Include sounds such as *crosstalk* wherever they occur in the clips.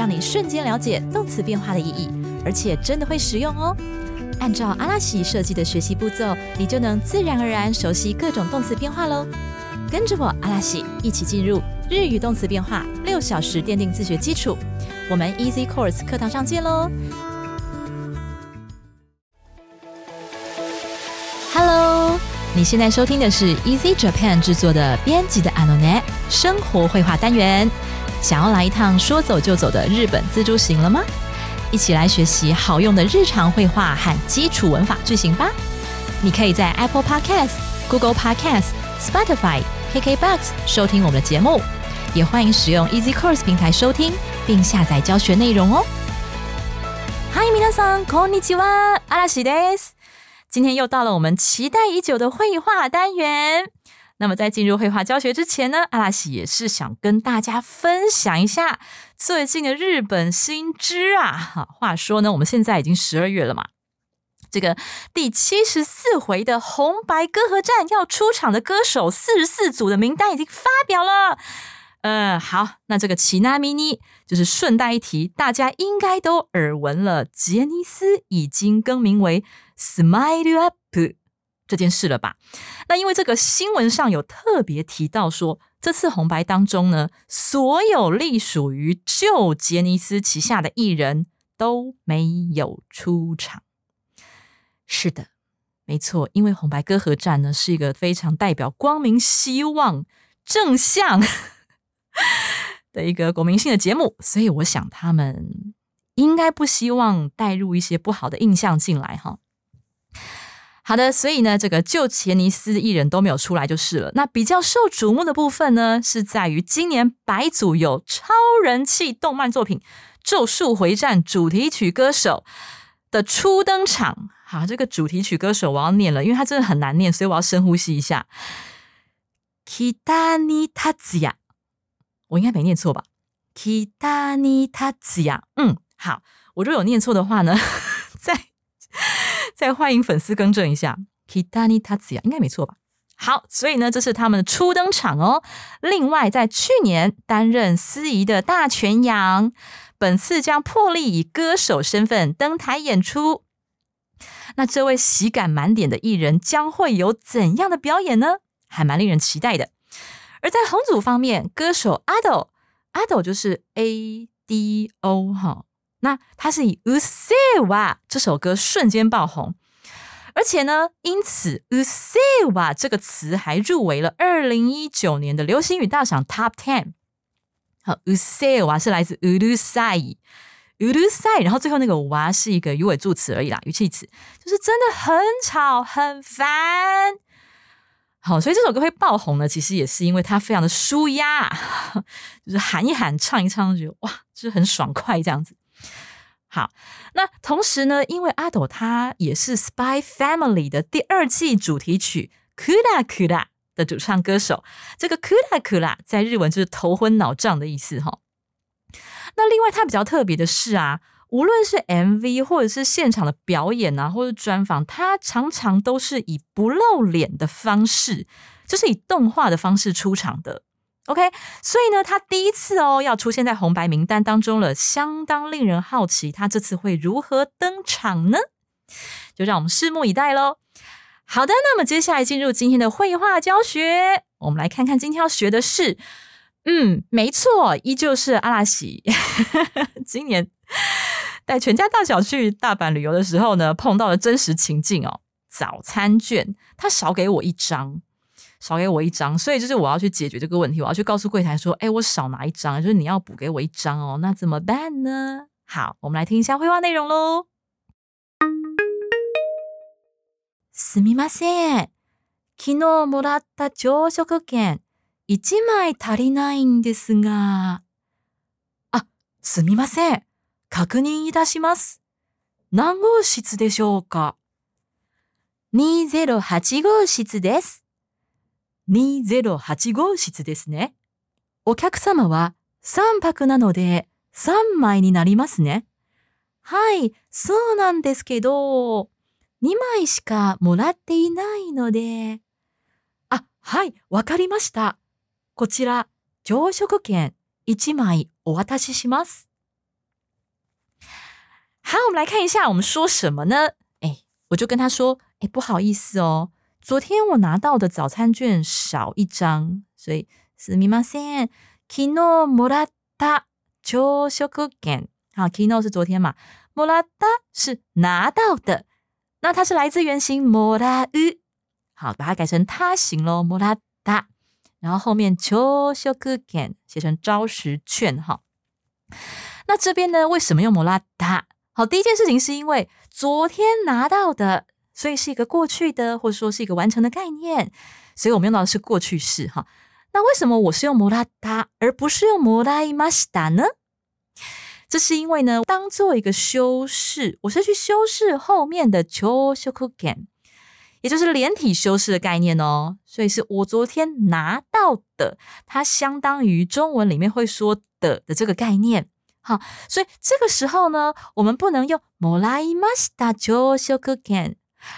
让你瞬间了解动词变化的意义，而且真的会实用哦。按照阿拉西设计的学习步骤，你就能自然而然熟悉各种动词变化喽。跟着我阿拉西一起进入日语动词变化六小时奠定自学基础。我们 Easy Course 课堂上见喽！Hello，你现在收听的是 Easy Japan 制作的编辑的 ano net 生活绘画单元。想要来一趟说走就走的日本自助行了吗？一起来学习好用的日常绘画和基础文法句型吧！你可以在 Apple Podcast、Google Podcast、Spotify、KKBox 收听我们的节目，也欢迎使用 Easy Course 平台收听并下载教学内容哦。Hi，皆さん、こんにちは、阿拉西です。今天又到了我们期待已久的绘画单元。 那么在进入绘画教学之前呢，阿拉西也是想跟大家分享一下最近的日本新知啊。哈，话说呢，我们现在已经十二月了嘛，这个第七十四回的红白歌合战要出场的歌手四十四组的名单已经发表了。呃，好，那这个奇纳米尼就是顺带一提，大家应该都耳闻了，杰尼斯已经更名为 Smile Up。这件事了吧？那因为这个新闻上有特别提到说，这次红白当中呢，所有隶属于旧杰尼斯旗下的艺人都没有出场。是的，没错，因为红白歌合战呢是一个非常代表光明、希望、正向 *laughs* 的一个国民性的节目，所以我想他们应该不希望带入一些不好的印象进来哈。好的，所以呢，这个旧杰尼斯艺人都没有出来就是了。那比较受瞩目的部分呢，是在于今年白组有超人气动漫作品《咒术回战》主题曲歌手的初登场。好，这个主题曲歌手我要念了，因为它真的很难念，所以我要深呼吸一下。Kitani Tatsuya，我应该没念错吧？Kitani Tatsuya，嗯，好，我如果有念错的话呢，再欢迎粉丝更正一下，Kitani Tatsuya 应该没错吧？好，所以呢，这是他们的初登场哦。另外，在去年担任司仪的大泉洋，本次将破例以歌手身份登台演出。那这位喜感满点的艺人将会有怎样的表演呢？还蛮令人期待的。而在红组方面，歌手 Ado，Ado 就是 A D O 哈。那他是以《u s e w a 这首歌瞬间爆红，而且呢，因此《u s e w a 这个词还入围了二零一九年的流行语大赏 Top Ten。好，《u s e w a 是来自 Urusai，Urusai，然后最后那个哇是一个语尾助词而已啦，语气词，就是真的很吵很烦。好，所以这首歌会爆红呢，其实也是因为它非常的舒压，*laughs* 就是喊一喊，唱一唱，就觉得哇，就是很爽快这样子。好，那同时呢，因为阿斗他也是《Spy Family》的第二季主题曲《Kula Kula》的主唱歌手，这个 Kula Kula 在日文就是头昏脑胀的意思哈。那另外他比较特别的是啊，无论是 MV 或者是现场的表演啊，或者专访，他常常都是以不露脸的方式，就是以动画的方式出场的。OK，所以呢，他第一次哦要出现在红白名单当中了，相当令人好奇，他这次会如何登场呢？就让我们拭目以待喽。好的，那么接下来进入今天的绘画教学，我们来看看今天要学的是，嗯，没错，依旧是阿拉西。*laughs* 今年带全家大小去大阪旅游的时候呢，碰到了真实情境哦，早餐券他少给我一张。少给我一张，所以就是我要去解决这个问题，我要去告诉柜台说：“哎，我少拿一张，就是你要补给我一张哦。”那怎么办呢？好，我们来听一下绘画内容喽。すみません。昨日もらった朝食券一枚足りないんですが。あ、すみません。 確認いたします。何号室でしょうか ?208 号室です。 208号室ですね。お客様は3泊なので3枚になりますね。はい、そうなんですけど、2枚しかもらっていないので。あ、はい、わかりました。こちら、朝食券1枚お渡しします。好，我们来看一下我们说什么呢？哎，我就跟他说，哎，不好意思哦，昨天我拿到的早餐券少一张，所以すみません。昨日もらった朝食券。好，昨日是昨天嘛，もらった是拿到的。那它是来自原型もらう，好，把它改成他形喽，もらった。然后后面朝食券写成朝食券，哈。那这边呢，为什么用もらった？好，第一件事情是因为昨天拿到的， 所以是一个过去的，或者说是一个完成的概念，所以我们用到的是过去式，哈。那为什么我是用もらった，而不是用もらいました呢？这是因为呢，当做一个修饰，我是去修饰后面的朝食券，也就是连体修饰的概念哦。所以是我昨天拿到的，它相当于中文里面会说的的这个概念。好，所以这个时候呢，我们不能用もらいました朝食券，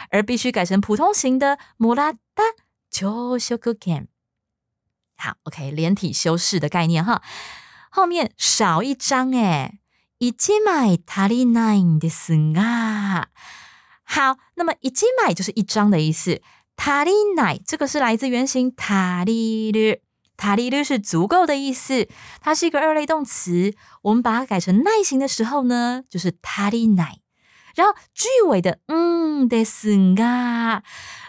而必须改成普通型的もらった朝食券。好，OK，连体修饰的概念哈，后面少一张哎。一枚足りないんですが，好，那么一枚就是一张的意思。足りない这个是来自原型足りる，足りる是足够的意思，它是一个二类动词。我们把它改成耐心的时候呢，就是足りない。 然后句尾的嗯ですが，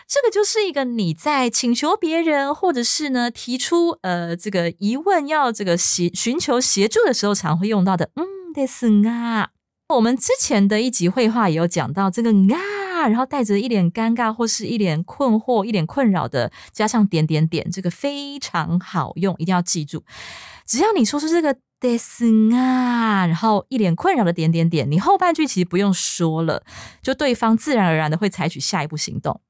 这个就是一个你在请求别人或者是呢提出呃这个疑问要这个协寻求协助的时候常会用到的嗯。的是啊，我们之前的一集绘画也有讲到这个啊，然后带着一脸尴尬或是一脸困惑、一脸困扰的，加上点点点，这个非常好用，一定要记住。只要你说出这个 的是啊，然后一脸困扰的点点点，你后半句其实不用说了，就对方自然而然的会采取下一步行动。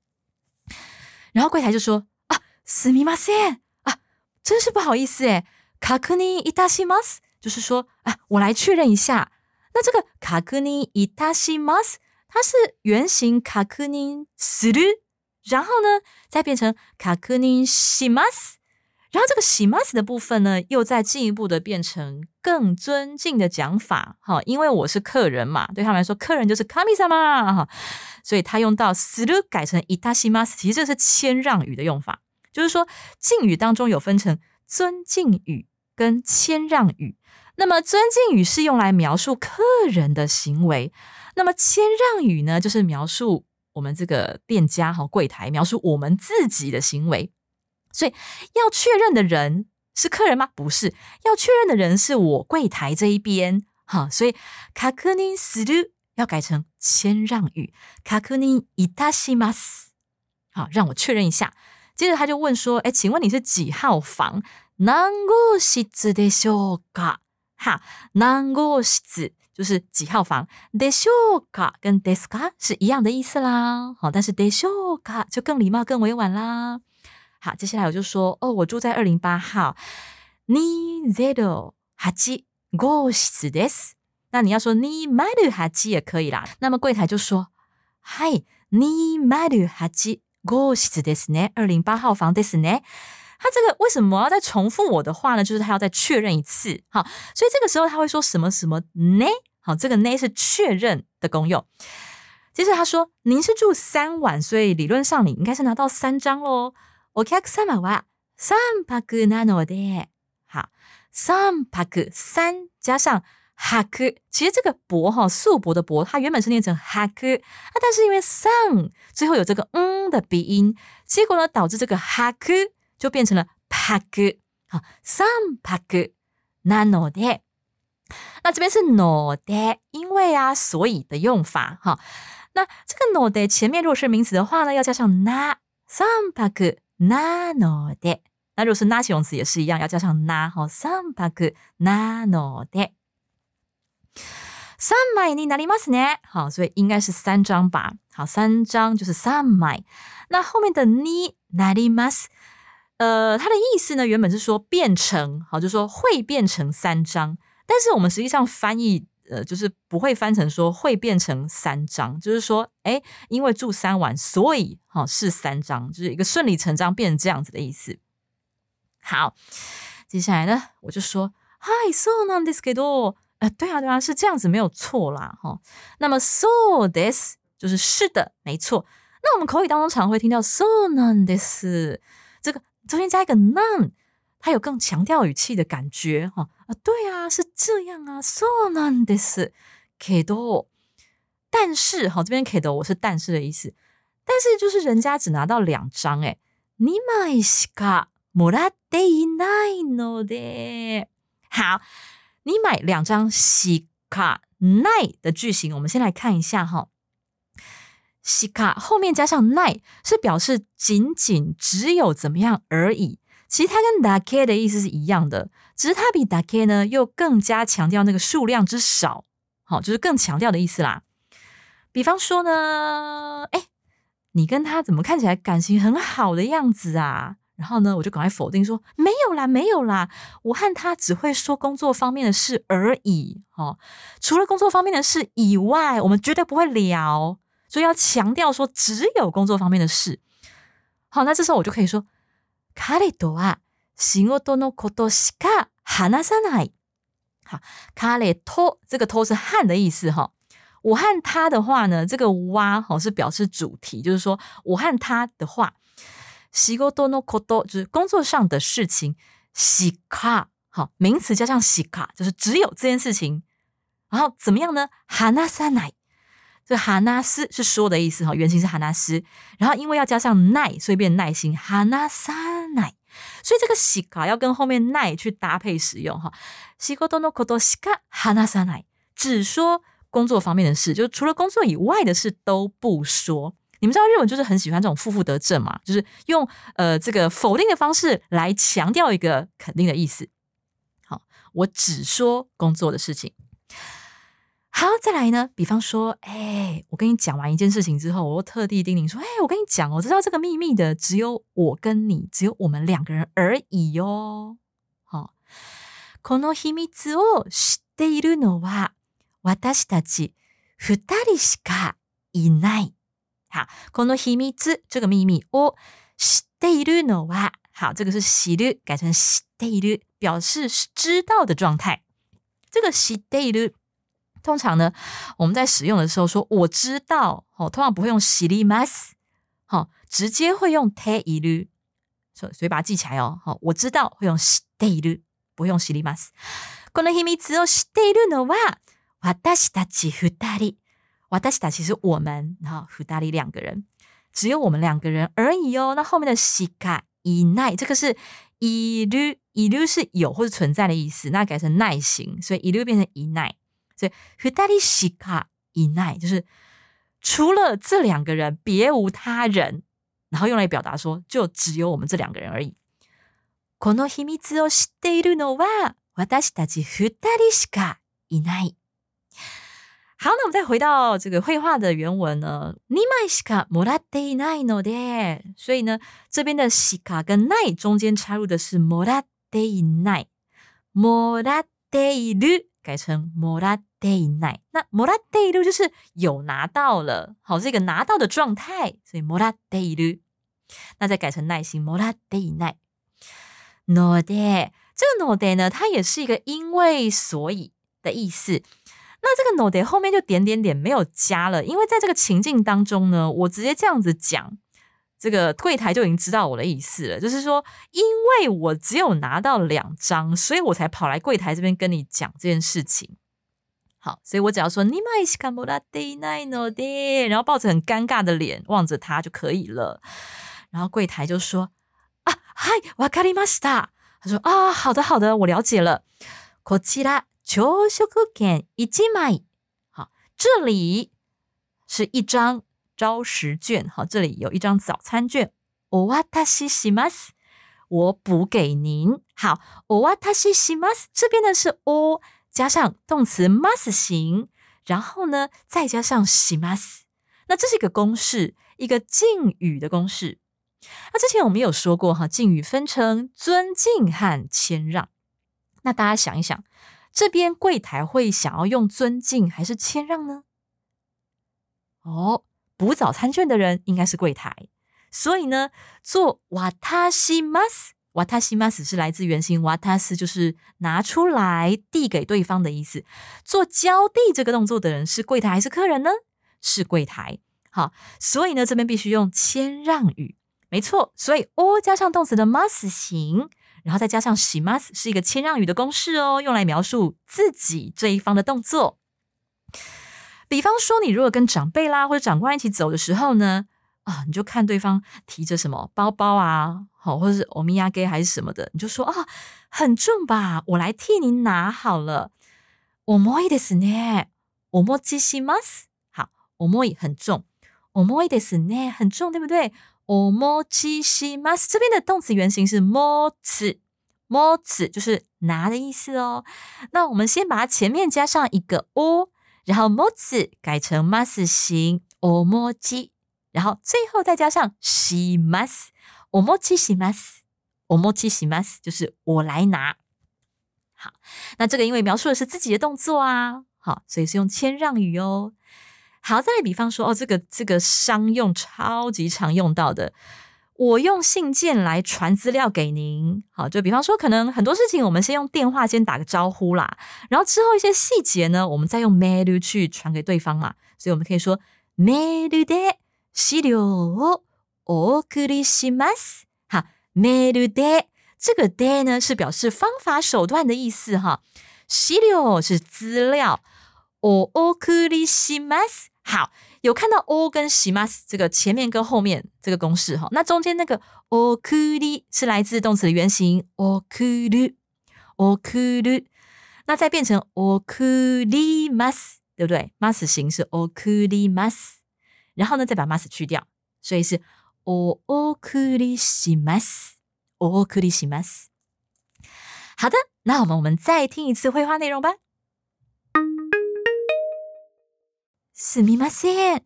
然后柜台就说啊，すみません啊，真是不好意思诶確認いたします。就是说，啊，我来确认一下。那这个卡克尼伊塔西马斯，它是原型卡克尼斯鲁，然后呢，再变成卡克尼西马斯， 然后这个西马斯的部分呢，又再进一步的变成更尊敬的讲法。哈，因为我是客人嘛，对他们来说，客人就是卡米萨嘛，哈，所以他用到斯鲁改成伊塔西马斯，其实这是谦让语的用法，就是说敬语当中有分成尊敬语跟谦让语。那么尊敬语是用来描述客人的行为，那么谦让语呢，就是描述我们这个店家哈柜台描述我们自己的行为。所以要确认的人是客人吗？不是，要确认的人是我柜台这一边哈。所以卡克尼斯鲁要改成谦让语，卡克尼伊达西马斯，好，让我确认一下。接着他就问说：“哎，请问你是几号房？何号室でしょうか？”哈，何号室就是几号房。でしょうか跟ですか是一样的意思啦。好，但是でしょうか就更礼貌、更委婉啦。 好，接下来我就说，哦，我住在二零八号。二ゼ八号室です。那你要说二ゼ八也可以啦。那么柜台就说，はい、二ゼ八号室ですね。二零八号房ですね。他这个为什么要再重复我的话呢？就是他要再确认一次，好，所以这个时候他会说什么什么呢？好，这个呢是确认的功用。接着他说：“您是住三晚，所以理论上你应该是拿到三张喽。” お客様は三泊なので，好，三泊三加上泊，其实这个泊哈素泊的泊，它原本是念成泊，啊，但是因为三最后有这个嗯的鼻音，结果呢导致这个泊。就变成了パク，三パクなので，那这边是ので，因为啊，所以的用法哈。那这个ので前面如果是名词的话呢，要加上な，三パクなので。那如果是な形容词也是一样，要加上な哈，三パクなので。 三枚になりますね。好，所以应该是三张吧。好，三张就是三枚。那后面的になります，呃，它的意思呢，原本是说变成，好，就说会变成三张。但是我们实际上翻译， 呃，就是不会翻成说会变成三张，就是说，哎，因为住三晚，所以哈是三张，就是一个顺理成章变成这样子的意思。好，接下来呢，我就说，嗨，so non this get all，呃，对啊，对啊，是这样子没有错啦，哈。那么 so this 就是是的，没错。那我们口语当中常会听到 so non this，这个中间加一个 none 它有更强调语气的感觉，哈啊，对啊，是这样啊，so non this get all。但是，好，这边 get all 我是但是的意思，但是就是人家只拿到两张，哎，你买西卡。もらっていないので，好，你买两张西卡奈的句型，我们先来看一下哈。西卡后面加上奈是表示仅仅只有怎么样而已， 其实它跟だけ的意思是一样的，只是它比だけ呢又更加强调那个数量之少，好，就是更强调的意思啦。比方说呢，哎，你跟他怎么看起来感情很好的样子啊？然后呢，我就赶快否定说没有啦，没有啦，我和他只会说工作方面的事而已。哈，除了工作方面的事以外，我们绝对不会聊。所以要强调说只有工作方面的事。好，那这时候我就可以说， 彼とは仕事のことしか話さない。好，彼と这个と是和的意思哈。我和他的话呢，这个哇好是表示主题，就是说我和他的话。仕事のこと就是工作上的事情，しか好名词加上しか就是只有这件事情，然后怎么样呢？話さない， 这話す是说的意思哈，原型是話す，然後因為要加上ない，所以变耐心話さない，所以这个しか要跟后面ない去搭配使用哈。仕事のことしか話さない，只说工作方面的事，就除了工作以外的事都不说。你们知道日文就是很喜欢这种负负得正嘛，就是用呃这个否定的方式来强调一个肯定的意思。好，我只说工作的事情。 好，再来呢，比方说，哎，我跟你讲完一件事情之后，我又特地叮咛说，哎，我跟你讲，我知道这个秘密的只有我跟你，只有我们两个人而已哟。好，この秘密を知っているのは私たち二人しかいない。好，この秘密这个秘密を知っているのは好，这个是知る改成知っている，表示是知道的状态。这个知っている 通常呢，我们在使用的时候说我知道，哦，通常不会用知ります，好，直接会用ている，所所以把它记起来哦。好，我知道会用知っている，不会用知ります。この秘密を知っているのは私たち二人。瓦达西达其实我们，然后福达里两个人，只有我们两个人而已哦。那后面的西卡以奈，这个是以律以律是有或者存在的意思，那改成耐心，所以以律变成以奈。 所以福达里西卡以奈就是除了这两个人，别无他人，然后用来表达说，就只有我们这两个人而已。この秘密を知っているのは私たち二人しかいない。好，那我们再回到这个绘画的原文呢。你买西卡莫拉德奈诺的，所以呢，这边的西卡跟奈中间插入的是莫拉德奈，莫拉德鲁 改成莫拉德奈。那莫拉德鲁就是有拿到了，好，是一个拿到的状态，所以莫拉德鲁。那再改成耐心莫拉德奈。诺德，这个诺德呢，它也是一个因为所以的意思。那这个 no de 后面就点点点没有加了，因为在这个情境当中呢，我直接这样子讲，这个柜台就已经知道我的意思了，就是说，因为我只有拿到两张，所以我才跑来柜台这边跟你讲这件事情。好，所以我只要说你买西卡莫拉 day nine no day，然后抱着很尴尬的脸望着他就可以了。然后柜台就说啊，嗨，わかりました。他说啊，好的好的，我了解了。こちら。朝食券一枚，好，这里是一张 朝食券，好，这里有一张早餐券。お渡しします，我补给您。好，お渡しします，这边呢是 o 加上动词 must 形， 然后呢再加上します。那这是一个公式，一个敬语的公式。那之前我们有说过哈，敬语分成尊敬和谦让。那大家想一想，这边柜台会想要用尊敬还是谦让呢？哦， 补早餐券的人应该是柜台，所以呢，做わたします。わたします是来自原型わたす，就是拿出来递给对方的意思。做交递这个动作的人是柜台还是客人呢？是柜台。好，所以呢，这边必须用谦让语。没错，所以 o 加上动词的 must 型，然后再加上 she must 是一个谦让语的公式哦，用来描述自己这一方的动作。 比方说，你如果跟长辈啦或者长官一起走的时候呢，啊，你就看对方提着什么包包啊，好，或者是欧米亚给还是什么的，你就说啊，很重吧，我来替您拿好了。重いですね。重いします。好，重い很重，重いですね，很重，对不对？おもちします。这边的动词原形是持つ，持つ就是拿的意思哦。那我们先把它前面加上一个 o， 然后持つ改成 mas 形おもち，然后最后再加上します。おもちします。おもちします，就是我来拿。好，那这个因为描述的是自己的动作啊，好，所以是用谦让语哦。好，再来比方说，哦，这个这个商用超级常用到的， 我用信件来传资料给您。好，就比方说，可能很多事情我们先用电话先打个招呼啦，然后之后一些细节呢，我们再用 mail 去传给对方嘛。所以我们可以说 mail で資料をお送りします。好，mail で这个で呢是表示方法手段的意思哈，資料是资料，お送りします。好， 有看到 o 跟 shimas 这个前面跟后面这个公式哈，那中间那个 o k u r 是来自动词的原型 o k u r o k u r 那再变成 o k u r m a s 对不对？mas 形式 o k u r m a s 然后呢再把 mas 去掉，所以是 o o k u r shimas o o k u r shimas。好的，那我们我们再听一次绘画内容吧。すみません。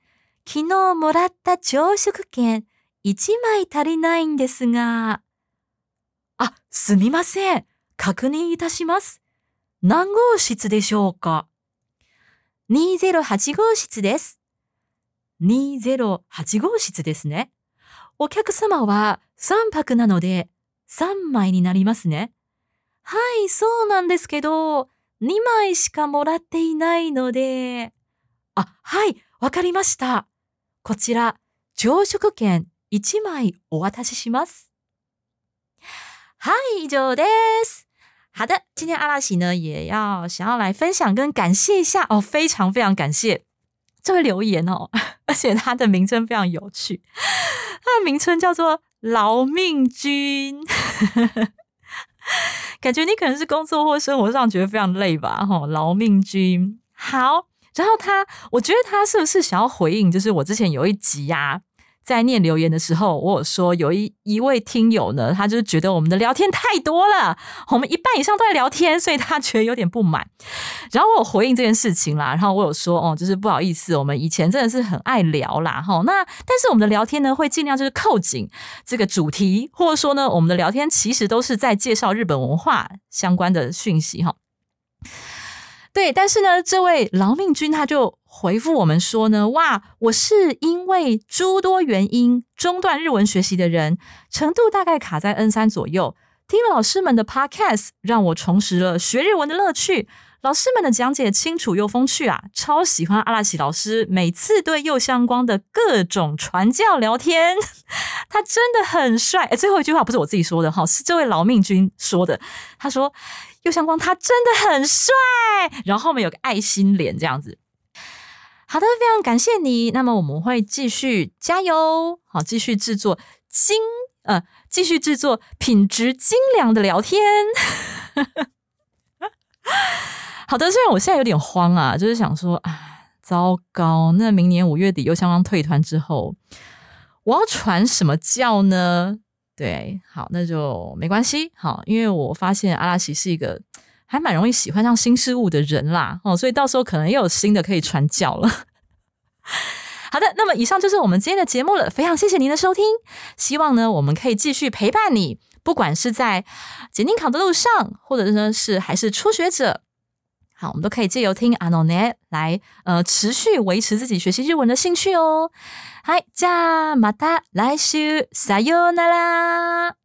昨日もらった朝食券1枚足りないんですが。あ、すみません。確認いたします。何号室でしょうか ?208 号室です。208号室ですね。お客様は3泊なので3枚になりますね。はい、そうなんですけど、2枚しかもらっていないので。あ、はい、わかりました。こちら、朝食券一枚お渡しします。嗨，以上です。好的，今天阿拉喜呢也要想要来分享跟感谢一下哦，非常非常感谢这位留言哦，*laughs* 而且他的名称非常有趣，他的名称叫做劳命君，*laughs* 感觉你可能是工作或生活上觉得非常累吧？哈，劳命君，好。然后他，我觉得他是不是想要回应？就是我之前有一集呀，在念留言的时候，我有说有一一位听友呢，他就是觉得我们的聊天太多了，我们一半以上都在聊天，所以他觉得有点不满。然后我有回应这件事情啦，然后我有说哦，就是不好意思，我们以前真的是很爱聊啦，哈。那但是我们的聊天呢，会尽量就是扣紧这个主题，或者说呢，我们的聊天其实都是在介绍日本文化相关的讯息，哈。对，但是呢，这位劳命君他就回复我们说呢，哇，我是因为诸多原因中断日文学习的人，程度大概卡在 N 三左右。听了老师们的 Podcast，让我重拾了学日文的乐趣。老师们的讲解清楚又风趣啊，超喜欢阿拉奇老师每次对右相光的各种传教聊天，*laughs* 他真的很帅。哎，最后一句话不是我自己说的哈，是这位劳命君说的。他说。右相光他真的很帅，然后后面有个爱心脸这样子。好的，非常感谢你。那么我们会继续加油，好，继续制作精呃，继续制作品质精良的聊天。*laughs* 好的，虽然我现在有点慌啊，就是想说啊，糟糕，那明年五月底右相光退团之后，我要传什么教呢？对，好，那就没关系。好，因为我发现阿拉奇是一个还蛮容易喜欢上新事物的人啦。哦，所以到时候可能又有新的可以传教了。*laughs* 好的，那么以上就是我们今天的节目了。非常谢谢您的收听，希望呢我们可以继续陪伴你，不管是在检定考的路上，或者呢是还是初学者，好，我们都可以借由听阿诺内来呃持续维持自己学习日文的兴趣哦。嗨，じゃあまた来週さようなら。